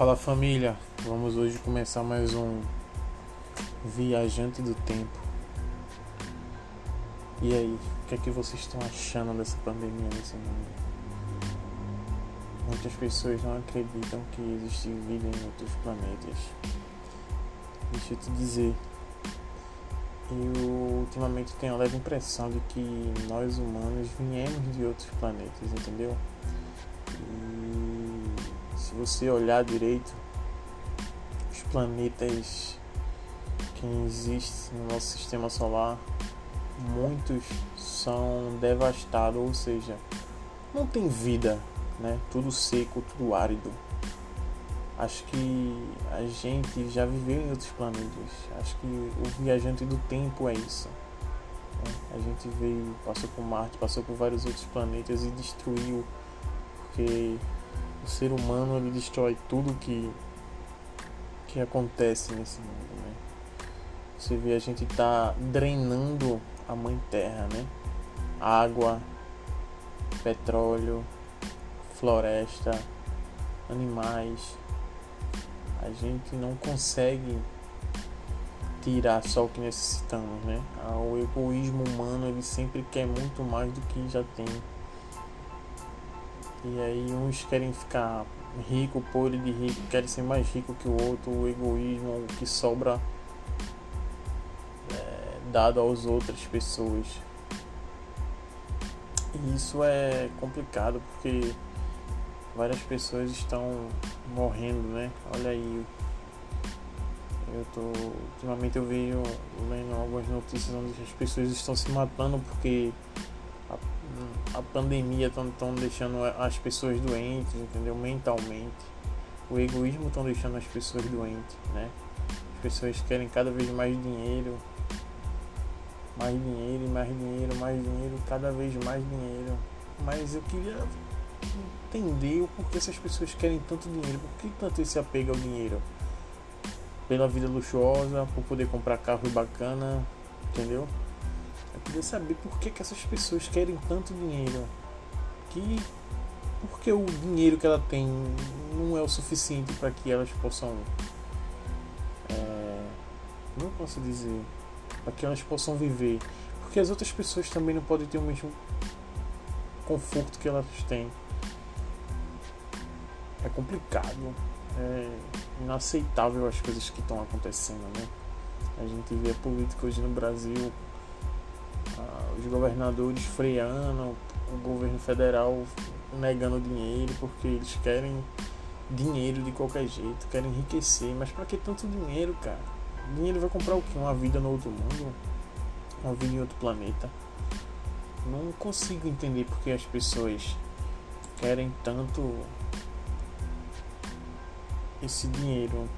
Fala família, vamos hoje começar mais um Viajante do Tempo. E aí, o que é que vocês estão achando dessa pandemia nesse mundo? Muitas pessoas não acreditam que existe vida em outros planetas. Deixa eu te dizer, eu ultimamente tenho a leve impressão de que nós humanos viemos de outros planetas, entendeu? Se você olhar direito, os planetas que existem no nosso sistema solar, muitos são devastados, ou seja, não tem vida, né? Tudo seco, tudo árido. Acho que a gente já viveu em outros planetas. Acho que o viajante do tempo é isso. Né? A gente veio, passou por Marte, passou por vários outros planetas e destruiu, porque o ser humano ele destrói tudo que que acontece nesse mundo, né? Você vê a gente tá drenando a mãe terra, né? Água, petróleo, floresta, animais. A gente não consegue tirar só o que necessitamos, né? O egoísmo humano ele sempre quer muito mais do que já tem. E aí uns querem ficar rico, podre de rico, querem ser mais rico que o outro, o egoísmo, que sobra é, dado às outras pessoas. E isso é complicado porque várias pessoas estão morrendo, né? Olha aí. Eu tô. Ultimamente eu vejo lendo algumas notícias onde as pessoas estão se matando porque a pandemia estão deixando as pessoas doentes, entendeu? Mentalmente. O egoísmo estão deixando as pessoas doentes, né? As pessoas querem cada vez mais dinheiro, mais dinheiro, mais dinheiro, mais dinheiro, cada vez mais dinheiro. Mas eu queria entender o porquê essas pessoas querem tanto dinheiro, por que tanto esse apego ao dinheiro? Pela vida luxuosa, por poder comprar carro bacana, entendeu? Eu queria saber por que, que essas pessoas querem tanto dinheiro. Que porque o dinheiro que ela tem não é o suficiente para que elas possam. É, não posso dizer. Para que elas possam viver. Porque as outras pessoas também não podem ter o mesmo conforto que elas têm. É complicado. É inaceitável as coisas que estão acontecendo, né? A gente vê a política hoje no Brasil os governadores freando, o governo federal negando dinheiro porque eles querem dinheiro de qualquer jeito, querem enriquecer. Mas para que tanto dinheiro, cara? Dinheiro vai comprar o quê? Uma vida no outro mundo? Uma vida em outro planeta? Não consigo entender porque as pessoas querem tanto esse dinheiro